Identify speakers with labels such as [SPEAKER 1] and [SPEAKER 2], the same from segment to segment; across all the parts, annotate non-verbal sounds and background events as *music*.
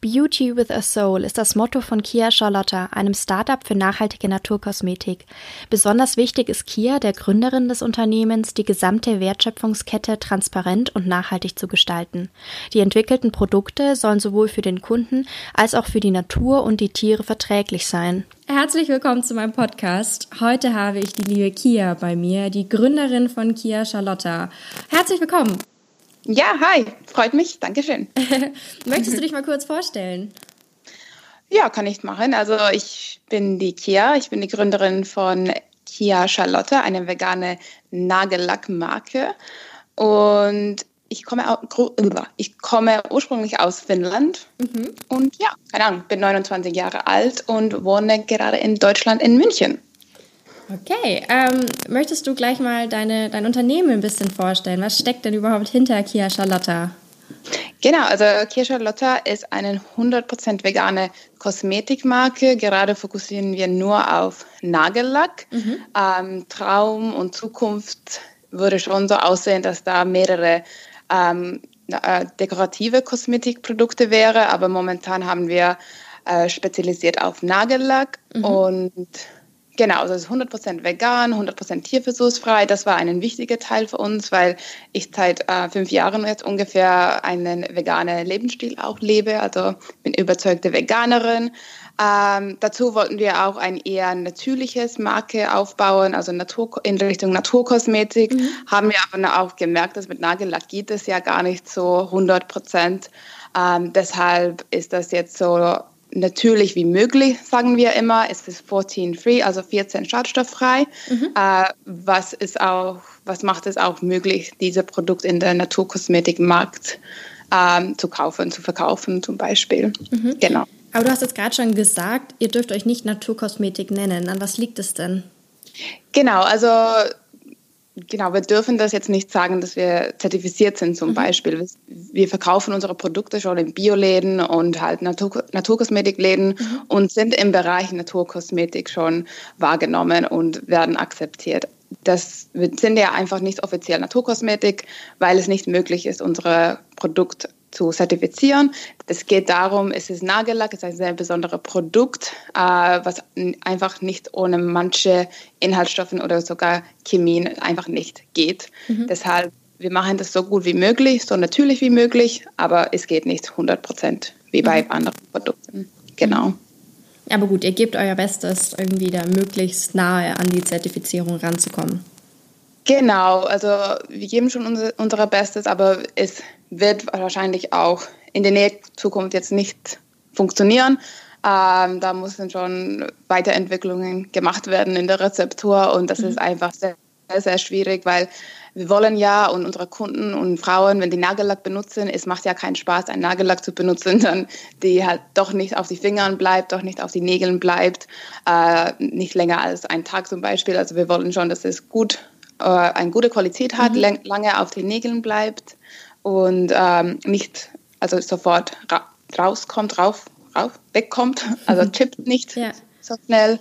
[SPEAKER 1] Beauty with a Soul ist das Motto von Kia Charlotta, einem Startup für nachhaltige Naturkosmetik. Besonders wichtig ist Kia, der Gründerin des Unternehmens, die gesamte Wertschöpfungskette transparent und nachhaltig zu gestalten. Die entwickelten Produkte sollen sowohl für den Kunden als auch für die Natur und die Tiere verträglich sein. Herzlich willkommen zu meinem Podcast. Heute habe ich die liebe Kia bei mir, die Gründerin von Kia Charlotta. Herzlich willkommen.
[SPEAKER 2] Ja, hi, freut mich, Dankeschön. *laughs*
[SPEAKER 1] Möchtest du dich mal kurz vorstellen?
[SPEAKER 2] Ja, kann ich machen. Also ich bin die Kia, ich bin die Gründerin von Kia Charlotte, eine vegane Nagellackmarke. Und ich komme, ich komme ursprünglich aus Finnland mhm. und ja, keine Ahnung, bin 29 Jahre alt und wohne gerade in Deutschland in München.
[SPEAKER 1] Okay, ähm, möchtest du gleich mal deine, dein Unternehmen ein bisschen vorstellen? Was steckt denn überhaupt hinter Kia Charlotta?
[SPEAKER 2] Genau, also Kia Charlotta ist eine 100% vegane Kosmetikmarke. Gerade fokussieren wir nur auf Nagellack. Mhm. Ähm, Traum und Zukunft würde schon so aussehen, dass da mehrere ähm, äh, dekorative Kosmetikprodukte wäre, aber momentan haben wir äh, spezialisiert auf Nagellack mhm. und Genau, also es ist 100% vegan, 100% tierversuchsfrei. Das war ein wichtiger Teil für uns, weil ich seit äh, fünf Jahren jetzt ungefähr einen veganen Lebensstil auch lebe. Also bin überzeugte Veganerin. Ähm, dazu wollten wir auch ein eher natürliches Marke aufbauen, also Natur, in Richtung Naturkosmetik. Mhm. Haben wir aber auch gemerkt, dass mit Nagellack geht es ja gar nicht so 100 Ähm, deshalb ist das jetzt so natürlich wie möglich, sagen wir immer. Es ist 14 free, also 14 schadstofffrei. Mhm. Äh, was ist auch, was macht es auch möglich, diese Produkte in der Naturkosmetikmarkt ähm, zu kaufen, zu verkaufen zum Beispiel.
[SPEAKER 1] Mhm. Genau. Aber du hast jetzt gerade schon gesagt, ihr dürft euch nicht Naturkosmetik nennen. An was liegt es denn?
[SPEAKER 2] Genau, also Genau, wir dürfen das jetzt nicht sagen, dass wir zertifiziert sind zum mhm. Beispiel. Wir verkaufen unsere Produkte schon in Bioläden und halt Natur Naturkosmetikläden mhm. und sind im Bereich Naturkosmetik schon wahrgenommen und werden akzeptiert. Das sind ja einfach nicht offiziell Naturkosmetik, weil es nicht möglich ist, unsere Produkte zu zertifizieren. Es geht darum, es ist Nagellack, es ist ein sehr besonderes Produkt, äh, was einfach nicht ohne manche Inhaltsstoffe oder sogar Chemien einfach nicht geht. Mhm. Deshalb, wir machen das so gut wie möglich, so natürlich wie möglich, aber es geht nicht 100 Prozent wie bei mhm. anderen Produkten. Genau.
[SPEAKER 1] Aber gut, ihr gebt euer Bestes, irgendwie da möglichst nahe an die Zertifizierung ranzukommen.
[SPEAKER 2] Genau, also wir geben schon unser, unser Bestes, aber es wird wahrscheinlich auch in der nächsten Zukunft jetzt nicht funktionieren. Ähm, da müssen schon Weiterentwicklungen gemacht werden in der Rezeptur und das mhm. ist einfach sehr, sehr schwierig, weil wir wollen ja und unsere Kunden und Frauen, wenn die Nagellack benutzen, es macht ja keinen Spaß, einen Nagellack zu benutzen, *laughs* dann die halt doch nicht auf die Fingern bleibt, doch nicht auf die Nägeln bleibt, äh, nicht länger als einen Tag zum Beispiel. Also wir wollen schon, dass es gut äh, eine gute Qualität hat, mhm. lange auf den Nägeln bleibt und ähm, nicht also sofort ra rauskommt, rauf, rauf, wegkommt, *laughs* also mhm. chippt nicht ja. so schnell.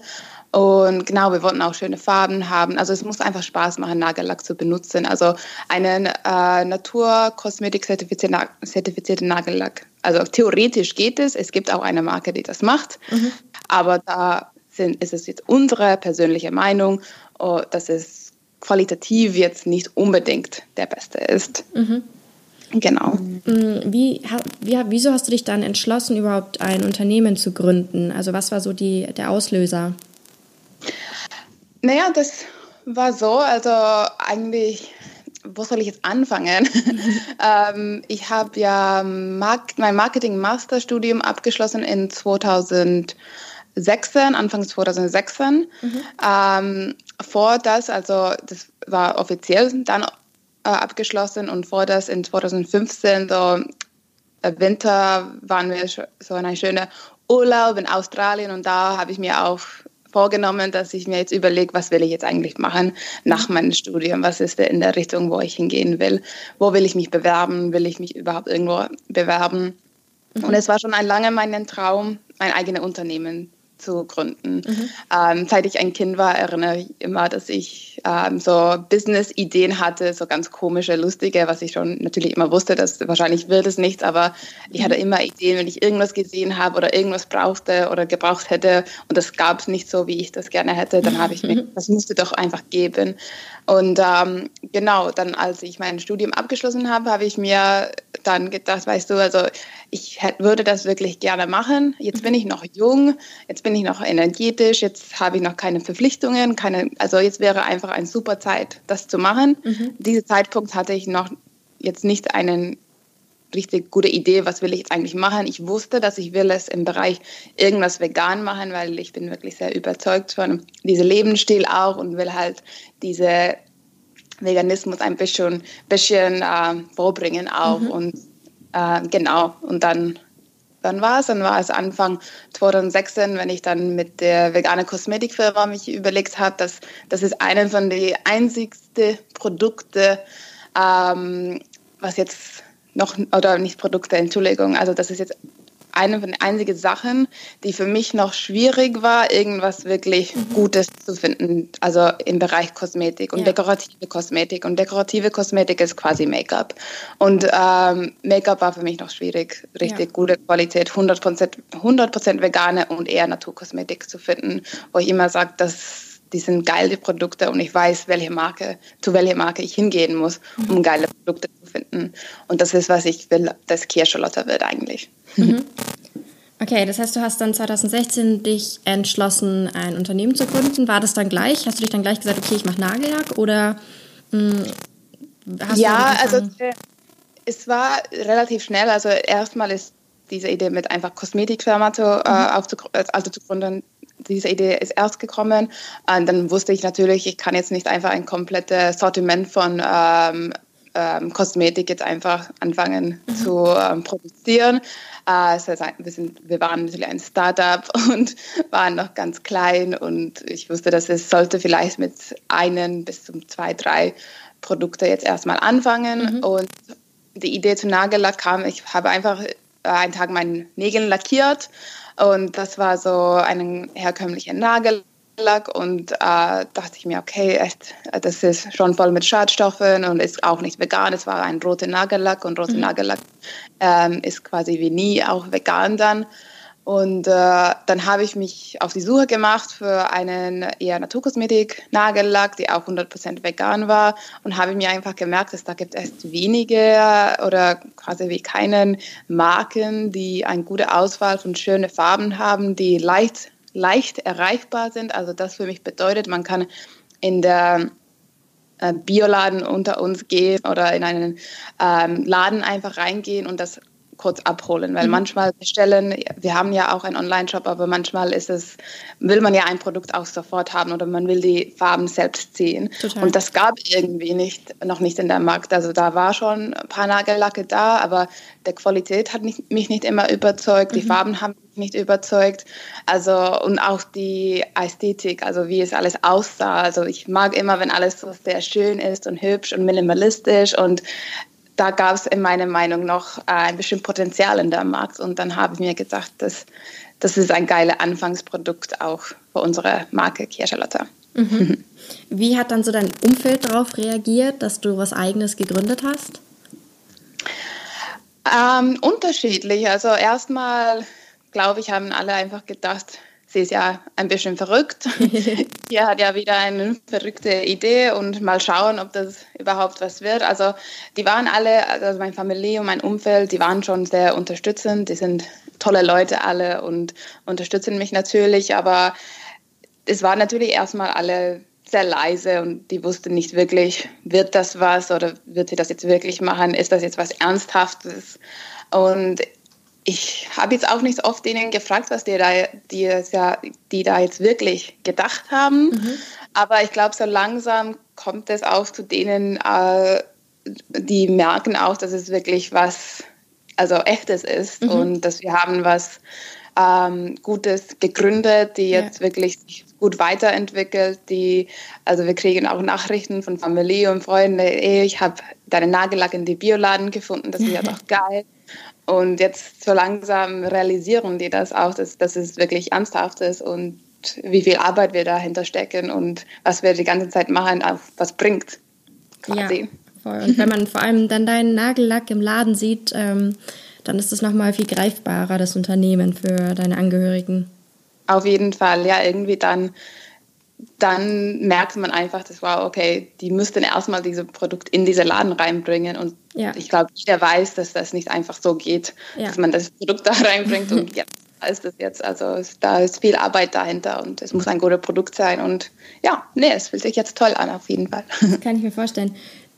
[SPEAKER 2] Und genau, wir wollten auch schöne Farben haben. Also es muss einfach Spaß machen, Nagellack zu benutzen. Also einen äh, Naturkosmetik-zertifizierten Nagellack. Also theoretisch geht es. Es gibt auch eine Marke, die das macht. Mhm. Aber da sind, ist es jetzt unsere persönliche Meinung, oh, dass es qualitativ jetzt nicht unbedingt der beste ist. Mhm. Genau.
[SPEAKER 1] Mm, wie, wie, wieso hast du dich dann entschlossen, überhaupt ein Unternehmen zu gründen? Also was war so die, der Auslöser?
[SPEAKER 2] Naja, das war so, also eigentlich, wo soll ich jetzt anfangen? *laughs* ähm, ich habe ja Mark mein Marketing-Masterstudium abgeschlossen in 2000. 2016, Anfang 2016. Mhm. Ähm, vor das, also das war offiziell dann äh, abgeschlossen und vor das in 2015, so äh, Winter, waren wir so eine schöne Urlaub in Australien und da habe ich mir auch vorgenommen, dass ich mir jetzt überlege, was will ich jetzt eigentlich machen nach mhm. meinem Studium? Was ist in der Richtung, wo ich hingehen will? Wo will ich mich bewerben? Will ich mich überhaupt irgendwo bewerben? Mhm. Und es war schon ein lange mein Traum, ein eigenes Unternehmen zu gründen. Mhm. Ähm, seit ich ein Kind war, erinnere ich immer, dass ich ähm, so Business-Ideen hatte, so ganz komische, lustige, was ich schon natürlich immer wusste, dass wahrscheinlich wird es nichts, aber ich hatte mhm. immer Ideen, wenn ich irgendwas gesehen habe oder irgendwas brauchte oder gebraucht hätte und das gab es nicht so, wie ich das gerne hätte, dann habe ich mir, das musste doch einfach geben. Und ähm, genau, dann als ich mein Studium abgeschlossen habe, habe ich mir dann gedacht, weißt du, also ich hätte, würde das wirklich gerne machen. Jetzt bin ich noch jung, jetzt bin ich noch energetisch, jetzt habe ich noch keine Verpflichtungen, keine, also jetzt wäre einfach eine super Zeit, das zu machen. Mhm. Diesen Zeitpunkt hatte ich noch jetzt nicht eine richtig gute Idee, was will ich jetzt eigentlich machen. Ich wusste, dass ich will es im Bereich irgendwas vegan machen, weil ich bin wirklich sehr überzeugt von diesem Lebensstil auch und will halt diese Veganismus ein bisschen, bisschen äh, vorbringen auch. Mhm. Und äh, genau, und dann, wann war es? Dann war es Anfang 2016, wenn ich dann mit der veganen Kosmetikfirma mich überlegt habe, dass das ist eine von den einzigsten Produkte, ähm, was jetzt noch, oder nicht Produkte, Entschuldigung, also das ist jetzt eine von den einzigen Sachen, die für mich noch schwierig war, irgendwas wirklich mhm. Gutes zu finden, also im Bereich Kosmetik und ja. dekorative Kosmetik. Und dekorative Kosmetik ist quasi Make-up. Und ähm, Make-up war für mich noch schwierig, richtig ja. gute Qualität, 100%, 100 vegane und eher Naturkosmetik zu finden, wo ich immer sage, dass die sind geile Produkte und ich weiß, welche Marke, zu welcher Marke ich hingehen muss, um mhm. geile Produkte zu finden. Und das ist, was ich will, dass Kirschlotter wird eigentlich. Mhm.
[SPEAKER 1] Okay, das heißt, du hast dann 2016 dich entschlossen, ein Unternehmen zu gründen. War das dann gleich? Hast du dich dann gleich gesagt, okay, ich mache Nagellack oder mh,
[SPEAKER 2] hm, hast Ja, du also äh, es war relativ schnell. Also erstmal ist diese Idee mit einfach Kosmetikfirma zu, äh, mhm. äh, aufzu, also zu gründen, diese Idee ist erst gekommen. Und dann wusste ich natürlich, ich kann jetzt nicht einfach ein komplettes Sortiment von ähm, ähm, Kosmetik jetzt einfach anfangen mhm. zu ähm, produzieren. Äh, wir, sind, wir waren natürlich ein Startup *laughs* und waren noch ganz klein und ich wusste, dass es sollte vielleicht mit einen bis zum zwei, drei Produkte jetzt erstmal anfangen. Mhm. Und die Idee zu Nagellack kam, ich habe einfach einen Tag meinen Nägel lackiert und das war so ein herkömmlicher Nagellack und äh, dachte ich mir, okay, echt, das ist schon voll mit Schadstoffen und ist auch nicht vegan. Es war ein roter Nagellack und roter mhm. Nagellack ähm, ist quasi wie nie auch vegan dann. Und äh, dann habe ich mich auf die Suche gemacht für einen eher Naturkosmetik-Nagellack, die auch 100% vegan war und habe mir einfach gemerkt, dass da gibt es wenige oder quasi wie keinen Marken, die eine gute Auswahl von schönen Farben haben, die leicht, leicht erreichbar sind. Also das für mich bedeutet, man kann in der äh, Bioladen unter uns gehen oder in einen ähm, Laden einfach reingehen und das kurz abholen, weil mhm. manchmal bestellen, wir haben ja auch einen Online-Shop, aber manchmal ist es, will man ja ein Produkt auch sofort haben oder man will die Farben selbst ziehen. Total. Und das gab irgendwie nicht, noch nicht in der Markt. Also da war schon ein paar Nagellacke da, aber der Qualität hat mich, mich nicht immer überzeugt, mhm. die Farben haben mich nicht überzeugt. Also und auch die Ästhetik, also wie es alles aussah. Also ich mag immer, wenn alles so sehr schön ist und hübsch und minimalistisch und da gab es in meiner Meinung noch äh, ein bisschen Potenzial in der Markt. Und dann habe ich mir gedacht, das, das ist ein geiles Anfangsprodukt auch für unsere Marke Kirschalotta.
[SPEAKER 1] Mhm. *laughs* Wie hat dann so dein Umfeld darauf reagiert, dass du was Eigenes gegründet hast?
[SPEAKER 2] Ähm, unterschiedlich. Also erstmal, glaube ich, haben alle einfach gedacht, sie ist ja ein bisschen verrückt. *laughs* Hier hat ja wieder eine verrückte Idee und mal schauen, ob das überhaupt was wird. Also die waren alle, also meine Familie und mein Umfeld, die waren schon sehr unterstützend. Die sind tolle Leute alle und unterstützen mich natürlich. Aber es war natürlich erstmal alle sehr leise und die wussten nicht wirklich, wird das was oder wird sie das jetzt wirklich machen? Ist das jetzt was Ernsthaftes? Und ich habe jetzt auch nicht oft denen gefragt, was die da, die, die da jetzt wirklich gedacht haben. Mhm. Aber ich glaube, so langsam kommt es auch zu denen, äh, die merken auch, dass es wirklich was, also echtes ist mhm. und dass wir haben was ähm, Gutes gegründet, die jetzt ja. wirklich sich gut weiterentwickelt. Die, also wir kriegen auch Nachrichten von Familie und Freunden, ey, ich habe deinen Nagellack in die Bioladen gefunden, das *laughs* ist ja doch geil. Und jetzt so langsam realisieren die das auch, dass, dass es wirklich ernsthaft ist und wie viel Arbeit wir dahinter stecken und was wir die ganze Zeit machen, auch was bringt.
[SPEAKER 1] Quasi. Ja, voll. Und wenn man vor allem dann deinen Nagellack im Laden sieht, ähm, dann ist es nochmal viel greifbarer, das Unternehmen für deine Angehörigen.
[SPEAKER 2] Auf jeden Fall, ja, irgendwie dann, dann merkt man einfach, dass wow, okay, die müssten erstmal dieses Produkt in diese Laden reinbringen und ja. ich glaube, jeder weiß, dass das nicht einfach so geht, ja. dass man das Produkt da *laughs* reinbringt und ja, ist das jetzt. Also da ist viel Arbeit dahinter und es muss ein gutes Produkt sein und ja, nee, es fühlt sich jetzt toll an auf jeden Fall. *laughs*
[SPEAKER 1] Kann ich mir vorstellen.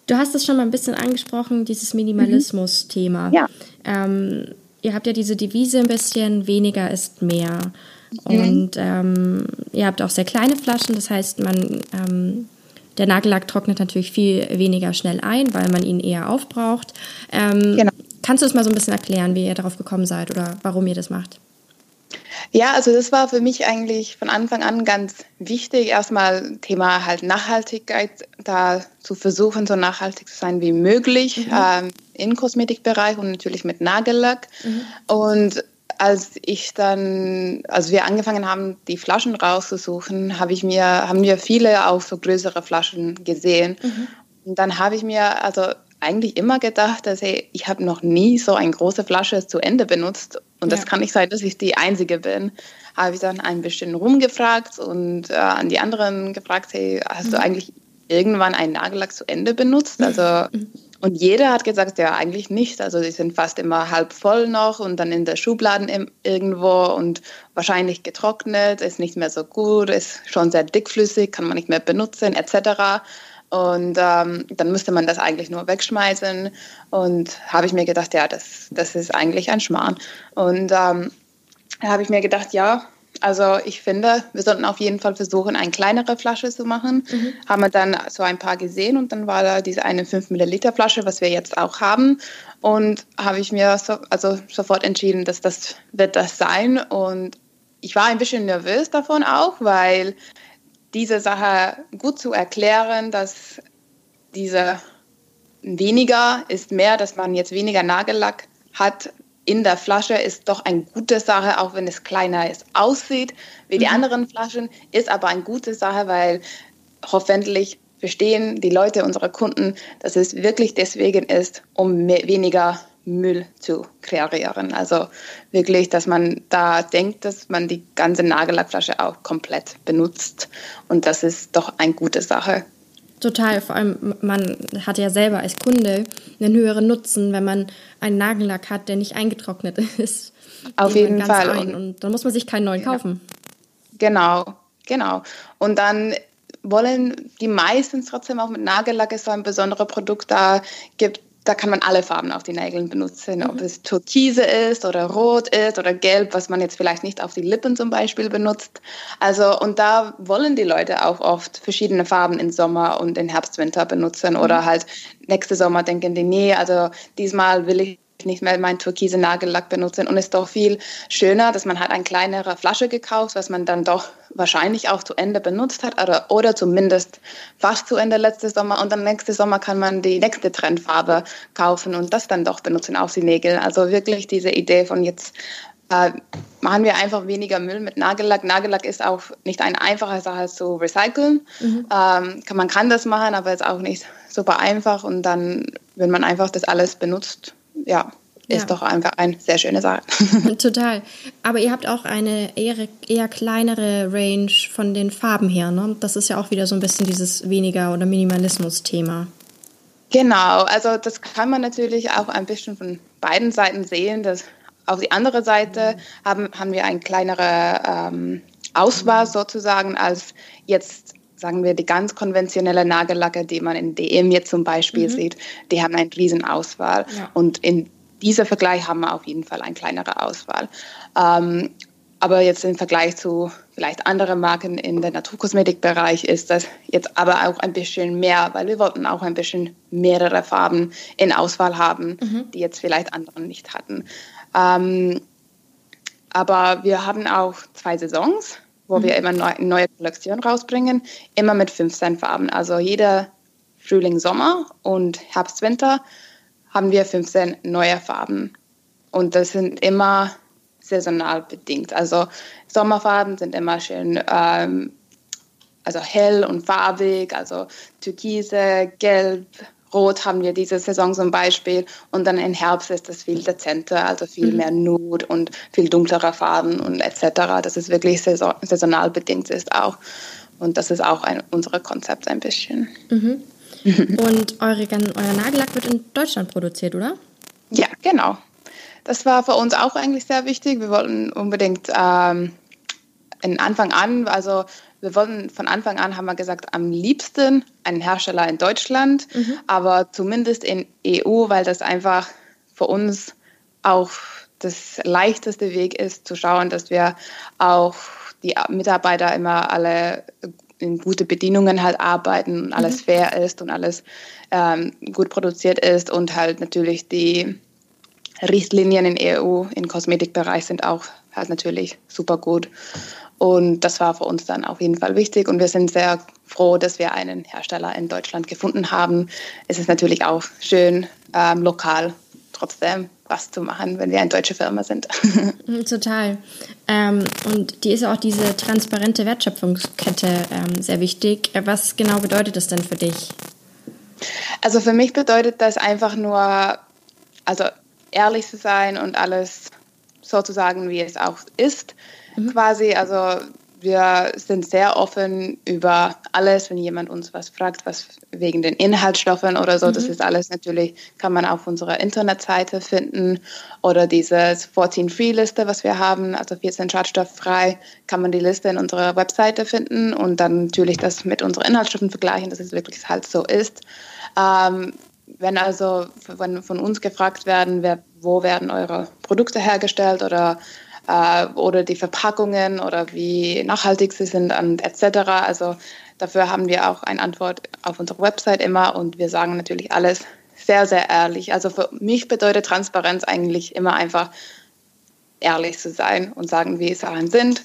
[SPEAKER 1] Du hast es schon mal ein bisschen angesprochen, dieses Minimalismus-Thema. Ja. Ähm, ihr habt ja diese Devise ein bisschen, weniger ist mehr. Mhm. Und ähm, ihr habt auch sehr kleine Flaschen, das heißt, man, ähm, der Nagellack trocknet natürlich viel weniger schnell ein, weil man ihn eher aufbraucht. Ähm, genau. Kannst du es mal so ein bisschen erklären, wie ihr darauf gekommen seid oder warum ihr das macht?
[SPEAKER 2] Ja, also das war für mich eigentlich von Anfang an ganz wichtig. Erstmal Thema halt Nachhaltigkeit, da zu versuchen, so nachhaltig zu sein wie möglich mhm. ähm, im Kosmetikbereich und natürlich mit Nagellack. Mhm. Und als ich dann, als wir angefangen haben, die Flaschen rauszusuchen, habe ich mir, haben wir viele auch so größere Flaschen gesehen. Mhm. Und dann habe ich mir also eigentlich immer gedacht, dass hey, ich habe noch nie so eine große Flasche zu Ende benutzt und ja. das kann nicht sein, dass ich die Einzige bin. Habe ich dann ein bisschen rumgefragt und äh, an die anderen gefragt, hey, hast mhm. du eigentlich irgendwann einen Nagellack zu Ende benutzt? Also mhm. Und jeder hat gesagt, ja, eigentlich nicht. Also die sind fast immer halb voll noch und dann in der Schubladen irgendwo und wahrscheinlich getrocknet, ist nicht mehr so gut, ist schon sehr dickflüssig, kann man nicht mehr benutzen, etc. Und ähm, dann müsste man das eigentlich nur wegschmeißen. Und habe ich mir gedacht, ja, das, das ist eigentlich ein Schmarrn. Und ähm, da habe ich mir gedacht, ja, also ich finde, wir sollten auf jeden Fall versuchen, eine kleinere Flasche zu machen. Mhm. Haben wir dann so ein paar gesehen und dann war da diese eine 5 Milliliter Flasche, was wir jetzt auch haben. Und habe ich mir so, also sofort entschieden, dass das wird das sein. Und ich war ein bisschen nervös davon auch, weil diese Sache gut zu erklären, dass diese weniger ist mehr, dass man jetzt weniger Nagellack hat in der Flasche, ist doch eine gute Sache, auch wenn es kleiner ist, aussieht wie die mhm. anderen Flaschen, ist aber eine gute Sache, weil hoffentlich verstehen die Leute, unsere Kunden, dass es wirklich deswegen ist, um mehr, weniger Müll zu kreieren. Also wirklich, dass man da denkt, dass man die ganze Nagellackflasche auch komplett benutzt. Und das ist doch eine gute Sache.
[SPEAKER 1] Total, vor allem man hat ja selber als Kunde einen höheren Nutzen, wenn man einen Nagellack hat, der nicht eingetrocknet *laughs* ist.
[SPEAKER 2] Auf jeden Fall.
[SPEAKER 1] Ein. Und dann muss man sich keinen neuen kaufen.
[SPEAKER 2] Genau, genau. Und dann wollen die meisten trotzdem auch mit Nagellack so ein besonderes Produkt da gibt, da kann man alle Farben auf die Nägeln benutzen, mhm. ob es Türkise ist oder Rot ist oder Gelb, was man jetzt vielleicht nicht auf die Lippen zum Beispiel benutzt. Also und da wollen die Leute auch oft verschiedene Farben im Sommer und im Herbst, Winter benutzen mhm. oder halt nächste Sommer denken die, nee, also diesmal will ich nicht mehr meinen türkise Nagellack benutzen und es ist doch viel schöner, dass man halt eine kleinere Flasche gekauft, was man dann doch wahrscheinlich auch zu Ende benutzt hat oder, oder zumindest fast zu Ende letztes Sommer und dann nächste Sommer kann man die nächste Trendfarbe kaufen und das dann doch benutzen auf die Nägel. Also wirklich diese Idee von jetzt äh, machen wir einfach weniger Müll mit Nagellack. Nagellack ist auch nicht eine einfache Sache zu recyceln. Mhm. Ähm, man kann das machen, aber ist auch nicht super einfach und dann, wenn man einfach das alles benutzt, ja, ist ja. doch einfach eine sehr schöne Sache. *laughs*
[SPEAKER 1] Total. Aber ihr habt auch eine eher, eher kleinere Range von den Farben her, ne? Das ist ja auch wieder so ein bisschen dieses weniger oder Minimalismus-Thema.
[SPEAKER 2] Genau, also das kann man natürlich auch ein bisschen von beiden Seiten sehen. Dass auf die andere Seite haben, haben wir eine kleinere ähm, Auswahl sozusagen als jetzt sagen wir, die ganz konventionelle Nagellacke, die man in DM jetzt zum Beispiel mhm. sieht, die haben eine riesen Auswahl. Ja. Und in dieser Vergleich haben wir auf jeden Fall eine kleinere Auswahl. Ähm, aber jetzt im Vergleich zu vielleicht anderen Marken in der Naturkosmetikbereich ist das jetzt aber auch ein bisschen mehr, weil wir wollten auch ein bisschen mehrere Farben in Auswahl haben, mhm. die jetzt vielleicht andere nicht hatten. Ähm, aber wir haben auch zwei Saisons, wo mhm. wir immer neu, neue Kollektionen rausbringen, immer mit 15 Farben. Also jeder Frühling, Sommer und Herbst, Winter haben wir 15 neue Farben. Und das sind immer saisonal bedingt. Also Sommerfarben sind immer schön ähm, also hell und farbig, also Türkise, Gelb, Rot haben wir diese Saison zum Beispiel und dann im Herbst ist es viel dezenter, also viel mhm. mehr Nude und viel dunklere Farben und etc. Das ist wirklich saison saisonal bedingt ist auch und das ist auch ein, unser Konzept ein bisschen.
[SPEAKER 1] Mhm. *laughs* und eure, euer Nagellack wird in Deutschland produziert, oder?
[SPEAKER 2] Ja, genau. Das war für uns auch eigentlich sehr wichtig. Wir wollten unbedingt ähm, in Anfang an, also wir wollten von Anfang an, haben wir gesagt, am liebsten einen Hersteller in Deutschland, mhm. aber zumindest in EU, weil das einfach für uns auch das leichteste Weg ist, zu schauen, dass wir auch die Mitarbeiter immer alle in gute Bedingungen halt arbeiten und alles mhm. fair ist und alles ähm, gut produziert ist und halt natürlich die Richtlinien in EU im Kosmetikbereich sind auch halt natürlich super gut. Und das war für uns dann auf jeden Fall wichtig. Und wir sind sehr froh, dass wir einen Hersteller in Deutschland gefunden haben. Es ist natürlich auch schön, ähm, lokal trotzdem was zu machen, wenn wir eine deutsche Firma sind. *laughs*
[SPEAKER 1] Mhm, total. Ähm, und die ist auch diese transparente Wertschöpfungskette ähm, sehr wichtig. Was genau bedeutet das denn für dich?
[SPEAKER 2] Also für mich bedeutet das einfach nur, also ehrlich zu sein und alles so zu sagen, wie es auch ist mhm. quasi. Also wir sind sehr offen über alles, wenn jemand uns was fragt, was wegen den Inhaltsstoffen oder so. Mhm. Das ist alles natürlich, kann man auf unserer Internetseite finden oder diese 14 Free Liste, was wir haben, also 14 schadstofffrei, kann man die Liste in unserer Webseite finden und dann natürlich das mit unseren Inhaltsstoffen vergleichen, dass es wirklich halt so ist. Ähm, wenn also von, von uns gefragt werden, wer, wo werden eure Produkte hergestellt oder äh, oder die Verpackungen oder wie nachhaltig sie sind und etc. Also dafür haben wir auch eine Antwort auf unserer Website immer und wir sagen natürlich alles sehr, sehr ehrlich. Also für mich bedeutet Transparenz eigentlich immer einfach ehrlich zu sein und sagen, wie Sachen sind.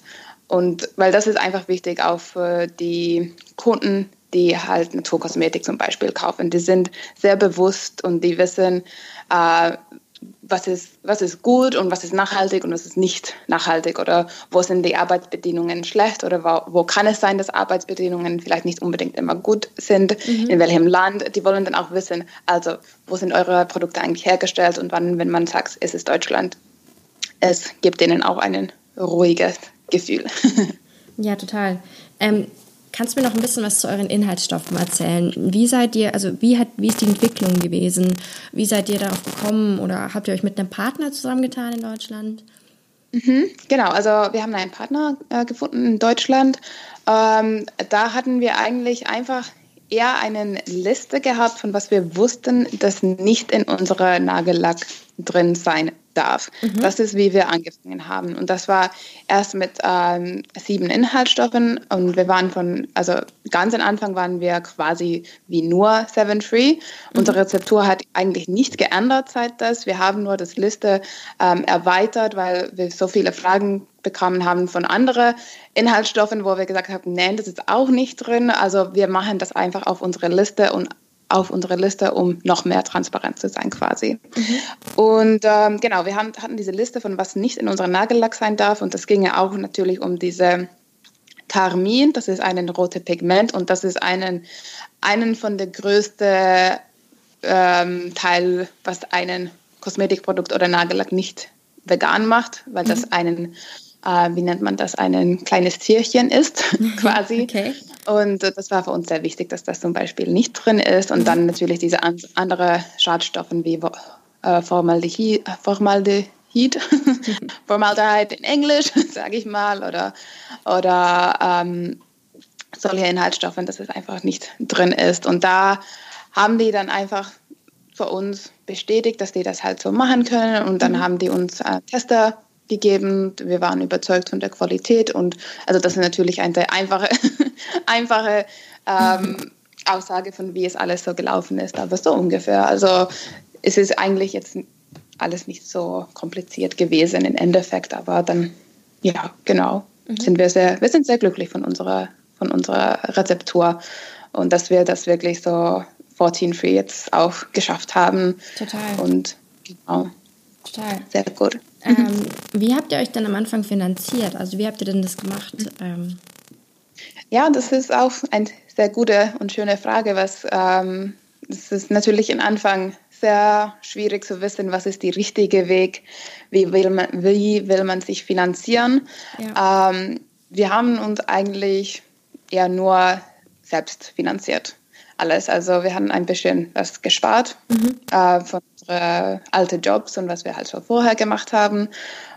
[SPEAKER 2] Und weil das ist einfach wichtig auch für die Kunden, die halt Naturkosmetik zum Beispiel kaufen. Die sind sehr bewusst und die wissen, äh, was ist, was ist gut und was ist nachhaltig und was ist nicht nachhaltig oder wo sind die Arbeitsbedingungen schlecht oder wo, wo kann es sein, dass Arbeitsbedingungen vielleicht nicht unbedingt immer gut sind, mhm. in welchem Land. Die wollen dann auch wissen, also wo sind eure Produkte eigentlich hergestellt und wann, wenn man sagt, es ist Deutschland, es gibt denen auch ein ruhiges Gefühl. *laughs*
[SPEAKER 1] Ja, total. Ähm, Kannst du mir noch ein bisschen was zu euren Inhaltsstoffen erzählen? Wie seid ihr, also wie hat, wie ist die Entwicklung gewesen? Wie seid ihr darauf gekommen oder habt ihr euch mit einem Partner zusammengetan in Deutschland?
[SPEAKER 2] Mhm, genau, also wir haben einen Partner äh, gefunden in Deutschland. Ähm, da hatten wir eigentlich einfach eher eine Liste gehabt, von was wir wussten, das nicht in unserer Nagellack drin sein darf. Mhm. Das ist, wie wir angefangen haben. Und das war erst mit ähm, sieben Inhaltsstoffen und wir waren von, also ganz am Anfang waren wir quasi wie nur Seven Free. Mhm. Unsere Rezeptur hat eigentlich nicht geändert seit das. Wir haben nur das Liste ähm, erweitert, weil wir so viele Fragen bekommen haben von anderen Inhaltsstoffen, wo wir gesagt haben, nein, das ist auch nicht drin. Also wir machen das einfach auf unsere Liste und auf unsere Liste, um noch mehr transparent zu sein quasi. Mhm. Und ähm, genau, wir haben, hatten diese Liste von was nicht in unserem Nagellack sein darf und das ging ja auch natürlich um diese Carmin, das ist ein rotes Pigment und das ist einen, einen von der größten ähm, Teil, was einen Kosmetikprodukt oder Nagellack nicht vegan macht, weil das mhm. einen äh, wie nennt man das, ein kleines Tierchen ist, *laughs* quasi. Okay. Und das war für uns sehr wichtig, dass das zum Beispiel nicht drin ist. Und dann natürlich diese an, andere Schadstoffe wie äh, Formaldehyd, Formaldehyd, *laughs* Formaldehyd in Englisch, *laughs* sage ich mal, oder, oder ähm, solche Inhaltsstoffe, dass es einfach nicht drin ist. Und da haben die dann einfach für uns bestätigt, dass die das halt so machen können. Und dann mhm. haben die uns äh, Tester gegeben. Wir waren überzeugt von der Qualität und also das ist natürlich eine sehr einfache, *laughs* einfache ähm, *laughs* Aussage von wie es alles so gelaufen ist, aber so ungefähr. Also es ist eigentlich jetzt alles nicht so kompliziert gewesen im Endeffekt. Aber dann, ja, genau, mhm. sind wir sehr, wir sind sehr glücklich von unserer, von unserer Rezeptur und dass wir das wirklich so 14-free jetzt auch geschafft haben.
[SPEAKER 1] Total.
[SPEAKER 2] Und genau.
[SPEAKER 1] Total.
[SPEAKER 2] Sehr gut.
[SPEAKER 1] Ähm, wie habt ihr euch denn am Anfang finanziert? Also wie habt ihr denn das gemacht? Ähm
[SPEAKER 2] ja, das ist auch eine sehr gute und schöne Frage. Was ähm, es ist natürlich am Anfang sehr schwierig zu wissen, was ist der richtige Weg, wie will man, wie will man sich finanzieren. Ja. Ähm, wir haben uns eigentlich eher nur selbst finanziert. Alles. Also wir haben ein bisschen was gespart mhm. äh, von unseren alten Jobs und was wir halt schon vorher gemacht haben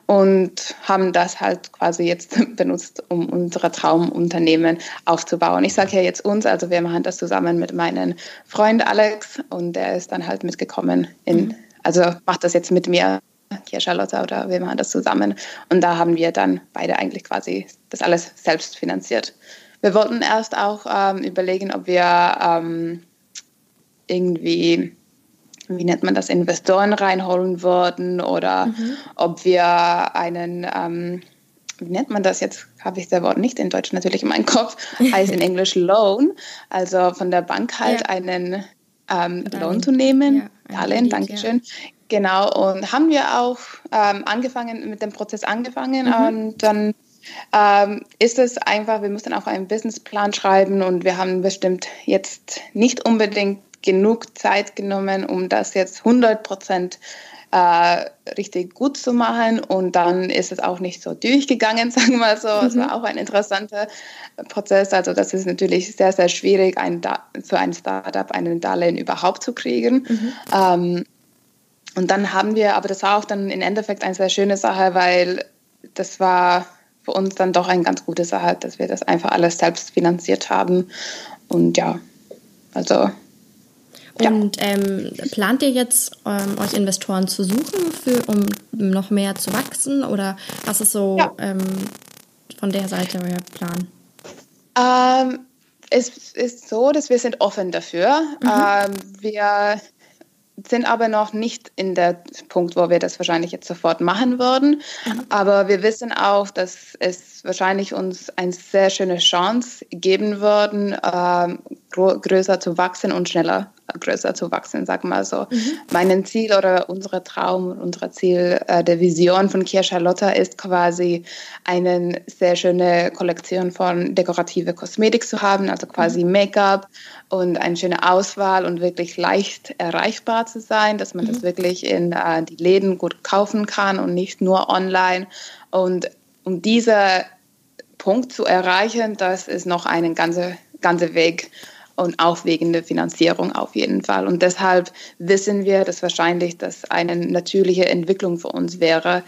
[SPEAKER 2] und haben das halt quasi jetzt *laughs* benutzt, um unsere Traumunternehmen aufzubauen. Ich sage ja jetzt uns, also wir machen das zusammen mit meinem Freund Alex und der ist dann halt mitgekommen in, mhm. also macht das jetzt mit mir, hier Charlotte oder wir machen das zusammen und da haben wir dann beide eigentlich quasi das alles selbst finanziert. Wir wollten erst auch ähm, überlegen, ob wir ähm, irgendwie wie nennt man das, Investoren reinholen würden oder mhm. ob wir einen, ähm, wie nennt man das jetzt, habe ich das Wort nicht in Deutsch natürlich in meinem Kopf, *laughs* heißt in Englisch Loan, also von der Bank halt ja. einen ähm, Loan zu nehmen, ja, Darlehen, Dankeschön. Ja. Genau, und haben wir auch ähm, angefangen, mit dem Prozess angefangen mhm. und dann ähm, ist es einfach, wir mussten auch einen Businessplan schreiben und wir haben bestimmt jetzt nicht unbedingt genug Zeit genommen, um das jetzt 100 Prozent äh, richtig gut zu machen. Und dann ist es auch nicht so durchgegangen, *laughs* sagen wir mal so. Mhm. Es war auch ein interessanter Prozess. Also das ist natürlich sehr, sehr schwierig, ein für ein Startup einen Darlehen überhaupt zu kriegen. Mhm. Ähm, und dann haben wir, aber das war auch dann im Endeffekt eine sehr schöne Sache, weil das war für uns dann doch eine ganz gute Sache, dass wir das einfach alles selbst finanziert haben. Und ja, also
[SPEAKER 1] und ähm, plant ihr jetzt, ähm, euch Investoren zu suchen, für, um noch mehr zu wachsen? Oder was ist so ja. ähm, von der Seite euer Plan?
[SPEAKER 2] Ähm, es ist so, dass wir sind offen dafür. Mhm. Ähm, wir sind aber noch nicht in der Punkt, wo wir das wahrscheinlich jetzt sofort machen würden. Mhm. Aber wir wissen auch, dass es wahrscheinlich uns eine sehr schöne Chance geben würde, ähm, größer zu wachsen und schneller größer zu wachsen, sag mal so. Mhm. Mein Ziel oder unser Traum, unser Ziel äh, der Vision von Kia Charlotta ist quasi eine sehr schöne Kollektion von dekorative Kosmetik zu haben, also quasi mhm. Make-up und eine schöne Auswahl und wirklich leicht erreichbar zu sein, dass man mhm. das wirklich in äh, die Läden gut kaufen kann und nicht nur online. Und um diesen Punkt zu erreichen, das ist noch ein ganzer ganze Weg und auch wegen der Finanzierung auf jeden Fall. Und deshalb wissen wir, dass wahrscheinlich das eine natürliche Entwicklung für uns wäre,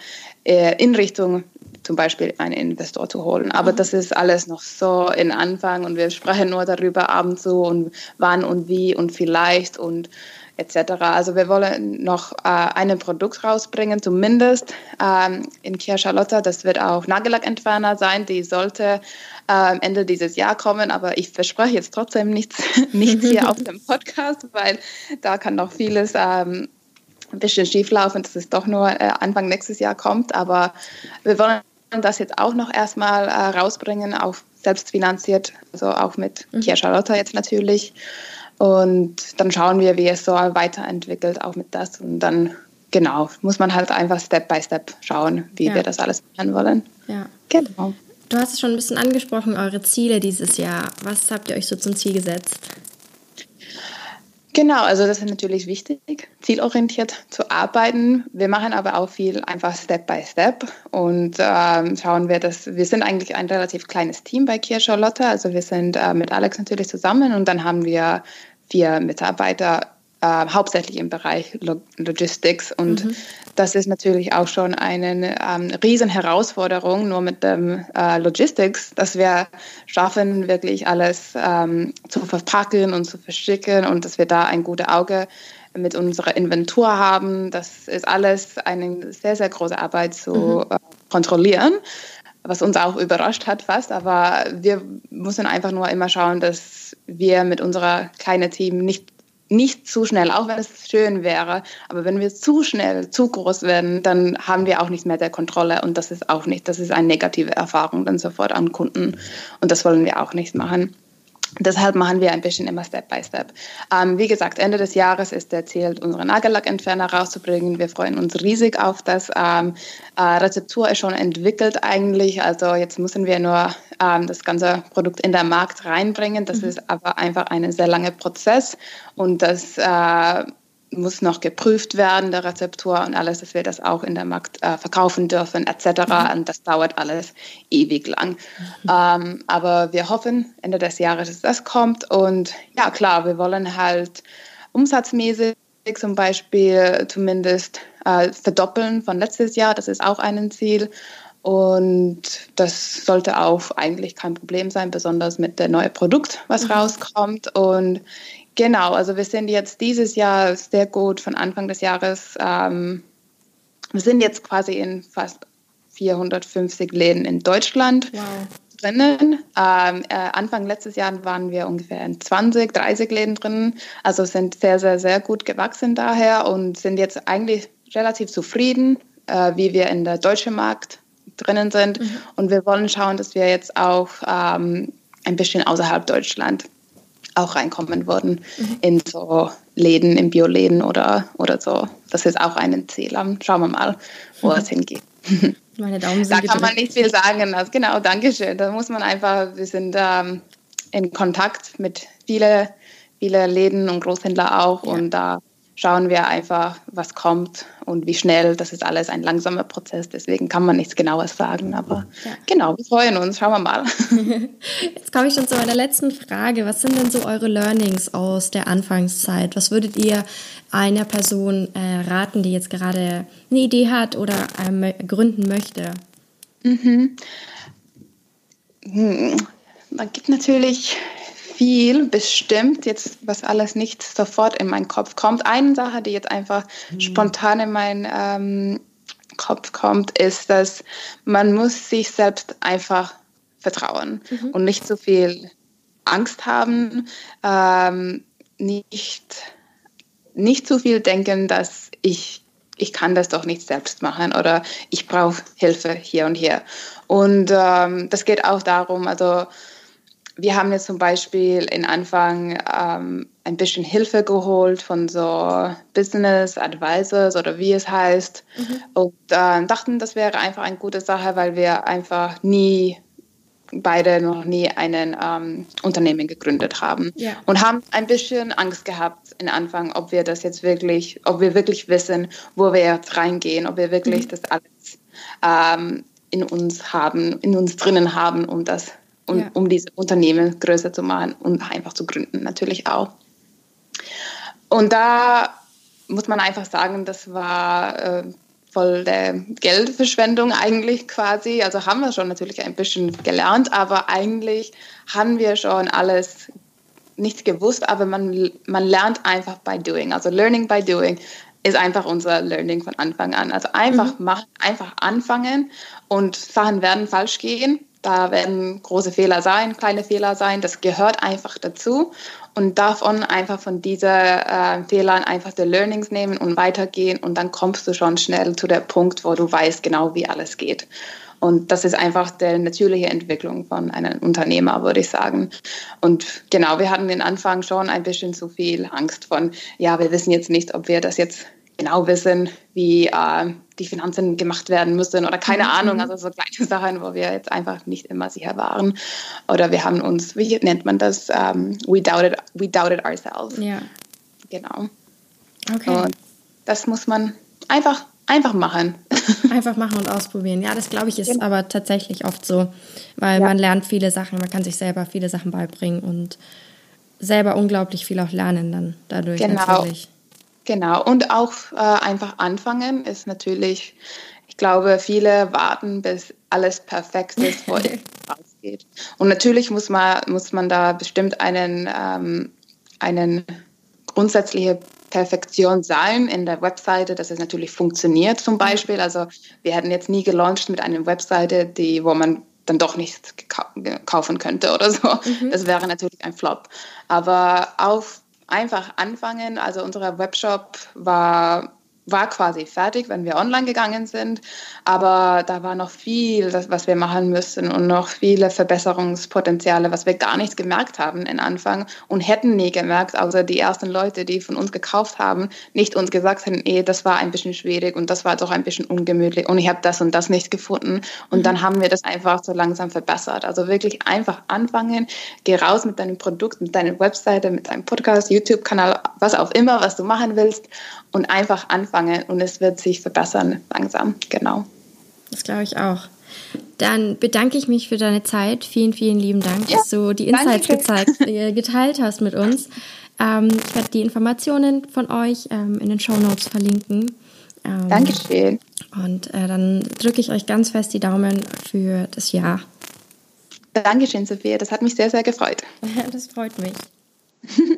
[SPEAKER 2] äh, in Richtung zum Beispiel einen Investor zu holen. Aber mhm. das ist alles noch so in Anfang und wir sprechen nur darüber ab und zu und wann und wie und vielleicht und etc. Also wir wollen noch äh, ein Produkt rausbringen, zumindest ähm, in Kia Charlotte. Das wird auch Nagellackentferner sein. Die sollte äh, Ende dieses Jahr kommen, aber ich verspreche jetzt trotzdem nichts, *laughs* nichts hier auf dem Podcast, weil da kann noch vieles ähm, ein bisschen schief laufen, dass es doch nur äh, Anfang nächstes Jahr kommt. Aber wir wollen das jetzt auch noch erstmal äh, rausbringen, auch selbst finanziert, also auch mit mhm. Kia Charlotte jetzt natürlich. Und dann schauen wir, wie es so weiterentwickelt, auch mit das. Und dann, genau, muss man halt einfach Step by Step schauen, wie ja. wir das alles machen wollen.
[SPEAKER 1] Ja. Genau. Du hast es schon ein bisschen angesprochen, eure Ziele dieses Jahr. Was habt ihr euch so zum Ziel gesetzt?
[SPEAKER 2] Genau, also das ist natürlich wichtig, zielorientiert zu arbeiten. Wir machen aber auch viel einfach Step by Step und ähm, schauen wir, dass wir sind eigentlich ein relativ kleines Team bei Kia Charlotte. Also wir sind äh, mit Alex natürlich zusammen und dann haben wir vier Mitarbeiter, äh, hauptsächlich im Bereich Log Logistics. Und mhm. das ist natürlich auch schon eine ähm, riesen Herausforderung, nur mit dem äh, Logistics, dass wir schaffen, wirklich alles ähm, zu verpacken und zu verschicken und dass wir da ein gutes Auge mit unserer Inventur haben. Das ist alles eine sehr, sehr große Arbeit zu mhm. äh, kontrollieren was uns auch überrascht hat fast, aber wir müssen einfach nur immer schauen, dass wir mit unserer kleinen Team nicht nicht zu schnell, auch wenn es schön wäre. Aber wenn wir zu schnell, zu groß werden, dann haben wir auch nicht mehr der Kontrolle und das ist auch nicht, das ist eine negative Erfahrung dann sofort an Kunden und das wollen wir auch nicht machen. Deshalb machen wir ein bisschen immer Step by Step. Ähm, wie gesagt, Ende des Jahres ist der Ziel, unsere Nagellackentferner rauszubringen. Wir freuen uns riesig auf das. Ähm, äh, Rezeptur ist schon entwickelt eigentlich. Also jetzt müssen wir nur ähm, das ganze Produkt in den Markt reinbringen. Das mhm. ist aber einfach ein sehr langer Prozess und das äh, muss noch geprüft werden, der Rezeptur und alles, dass wir das auch in der Markt äh, verkaufen dürfen, etc. Mhm. Und das dauert alles ewig lang. Mhm. Ähm, aber wir hoffen Ende des Jahres, dass das kommt. Und ja, klar, wir wollen halt umsatzmäßig zum Beispiel zumindest äh, verdoppeln von letztes Jahr. Das ist auch ein Ziel. Und das sollte auch eigentlich kein Problem sein, besonders mit dem neuen Produkt, was mhm. rauskommt. Und Genau, also wir sind jetzt dieses Jahr sehr gut von Anfang des Jahres. Ähm, wir sind jetzt quasi in fast 450 Läden in Deutschland wow. drinnen. Ähm, äh, Anfang letztes Jahr waren wir ungefähr in 20, 30 Läden drinnen. Also sind sehr, sehr, sehr gut gewachsen daher und sind jetzt eigentlich relativ zufrieden, äh, wie wir in der deutschen Markt drinnen sind. Mhm. Und wir wollen schauen, dass wir jetzt auch ähm, ein bisschen außerhalb Deutschland auch reinkommen würden mhm. in so Läden, in Bioläden oder, oder so. Das ist auch ein Ziel. Schauen wir mal, wo mhm. es *laughs* hingeht. Meine Daumen sind Da kann man nicht viel sagen. Also, genau, danke schön. Da muss man einfach, wir sind ähm, in Kontakt mit vielen viele Läden und Großhändler auch ja. und da schauen wir einfach, was kommt und wie schnell. Das ist alles ein langsamer Prozess, deswegen kann man nichts Genaues sagen. Aber ja. genau, wir freuen uns. Schauen wir mal. *laughs*
[SPEAKER 1] Jetzt komme ich schon zu meiner letzten Frage. Was sind denn so eure Learnings aus der Anfangszeit? Was würdet ihr einer Person äh, raten, die jetzt gerade eine Idee hat oder äh, gründen möchte?
[SPEAKER 2] Mhm. Hm. Da gibt natürlich viel bestimmt, jetzt was alles nicht sofort in meinen Kopf kommt. Eine Sache, die jetzt einfach mhm. spontan in meinen ähm, Kopf kommt, ist, dass man muss sich selbst einfach vertrauen mhm. und nicht so viel Angst haben, ähm, nicht, nicht zu viel denken, dass ich ich kann das doch nicht selbst machen oder ich brauche Hilfe hier und hier. Und ähm, das geht auch darum, also wir haben jetzt zum Beispiel in Anfang ähm, ein bisschen Hilfe geholt von so Business Advisors oder wie es heißt mhm. und äh, dachten, das wäre einfach eine gute Sache, weil wir einfach nie beide noch nie ein ähm, Unternehmen gegründet haben ja. und haben ein bisschen Angst gehabt in Anfang, ob wir das jetzt wirklich, ob wir wirklich wissen, wo wir jetzt reingehen, ob wir wirklich mhm. das alles ähm, in uns haben, in uns drinnen haben, um das und ja. um diese Unternehmen größer zu machen und einfach zu gründen natürlich auch. Und da muss man einfach sagen, das war äh, voll der Geldverschwendung eigentlich quasi. Also haben wir schon natürlich ein bisschen gelernt, aber eigentlich haben wir schon alles nicht gewusst, aber man, man lernt einfach by doing. Also Learning by doing ist einfach unser Learning von Anfang an. Also einfach mhm. machen, einfach anfangen und Sachen werden falsch gehen da werden große Fehler sein, kleine Fehler sein. Das gehört einfach dazu und davon einfach von diesen äh, Fehlern einfach die Learnings nehmen und weitergehen und dann kommst du schon schnell zu der Punkt, wo du weißt genau, wie alles geht. Und das ist einfach die natürliche Entwicklung von einem Unternehmer, würde ich sagen. Und genau, wir hatten den Anfang schon ein bisschen zu viel Angst von, ja, wir wissen jetzt nicht, ob wir das jetzt genau wissen, wie äh, die Finanzen gemacht werden müssen oder keine mhm. Ahnung, also so kleine *laughs* Sachen, wo wir jetzt einfach nicht immer sicher waren. Oder wir haben uns, wie nennt man das, um, ähm, we, doubted, we doubted ourselves. Ja. Genau. Okay. Und das muss man einfach, einfach machen. *laughs*
[SPEAKER 1] Einfach machen und ausprobieren. Ja, das glaube ich ist genau. aber tatsächlich oft so, weil ja. man lernt viele Sachen, man kann sich selber viele Sachen beibringen und selber unglaublich viel auch lernen dann dadurch
[SPEAKER 2] genau.
[SPEAKER 1] natürlich.
[SPEAKER 2] Genau, und auch äh, einfach anfangen ist natürlich, ich glaube, viele warten, bis alles perfekt ist, wo es *laughs* rausgeht. Und natürlich muss man, muss man da bestimmt einen, ähm, einen grundsätzliche Perfektion sein in der Webseite, dass es natürlich funktioniert zum Beispiel. Also wir hätten jetzt nie gelauncht mit einer Webseite, die, wo man dann doch nichts kaufen könnte oder so. Mhm. Das wäre natürlich ein Flop. Aber auf einfach anfangen. Also unser Webshop war war quasi fertig, wenn wir online gegangen sind. Aber da war noch viel, was wir machen müssen und noch viele Verbesserungspotenziale, was wir gar nicht gemerkt haben in Anfang und hätten nie gemerkt, außer die ersten Leute, die von uns gekauft haben, nicht uns gesagt haben, eh, das war ein bisschen schwierig und das war doch ein bisschen ungemütlich und ich habe das und das nicht gefunden. Und dann mhm. haben wir das einfach so langsam verbessert. Also wirklich einfach anfangen, geh raus mit deinem Produkt, mit deiner Webseite, mit deinem Podcast, YouTube-Kanal, was auch immer, was du machen willst und einfach anfangen und es wird sich verbessern langsam, genau.
[SPEAKER 1] Das glaube ich auch. Dann bedanke ich mich für deine Zeit. Vielen, vielen lieben Dank, ja, dass du die Insights gezeigt, *laughs* äh, geteilt hast mit uns. Ähm, ich werde die Informationen von euch ähm, in den Show Notes verlinken.
[SPEAKER 2] Ähm, Dankeschön.
[SPEAKER 1] Und äh, dann drücke ich euch ganz fest die Daumen für das Jahr.
[SPEAKER 2] Dankeschön, Sophia. Das hat mich sehr, sehr gefreut. *laughs*
[SPEAKER 1] das freut mich. *laughs*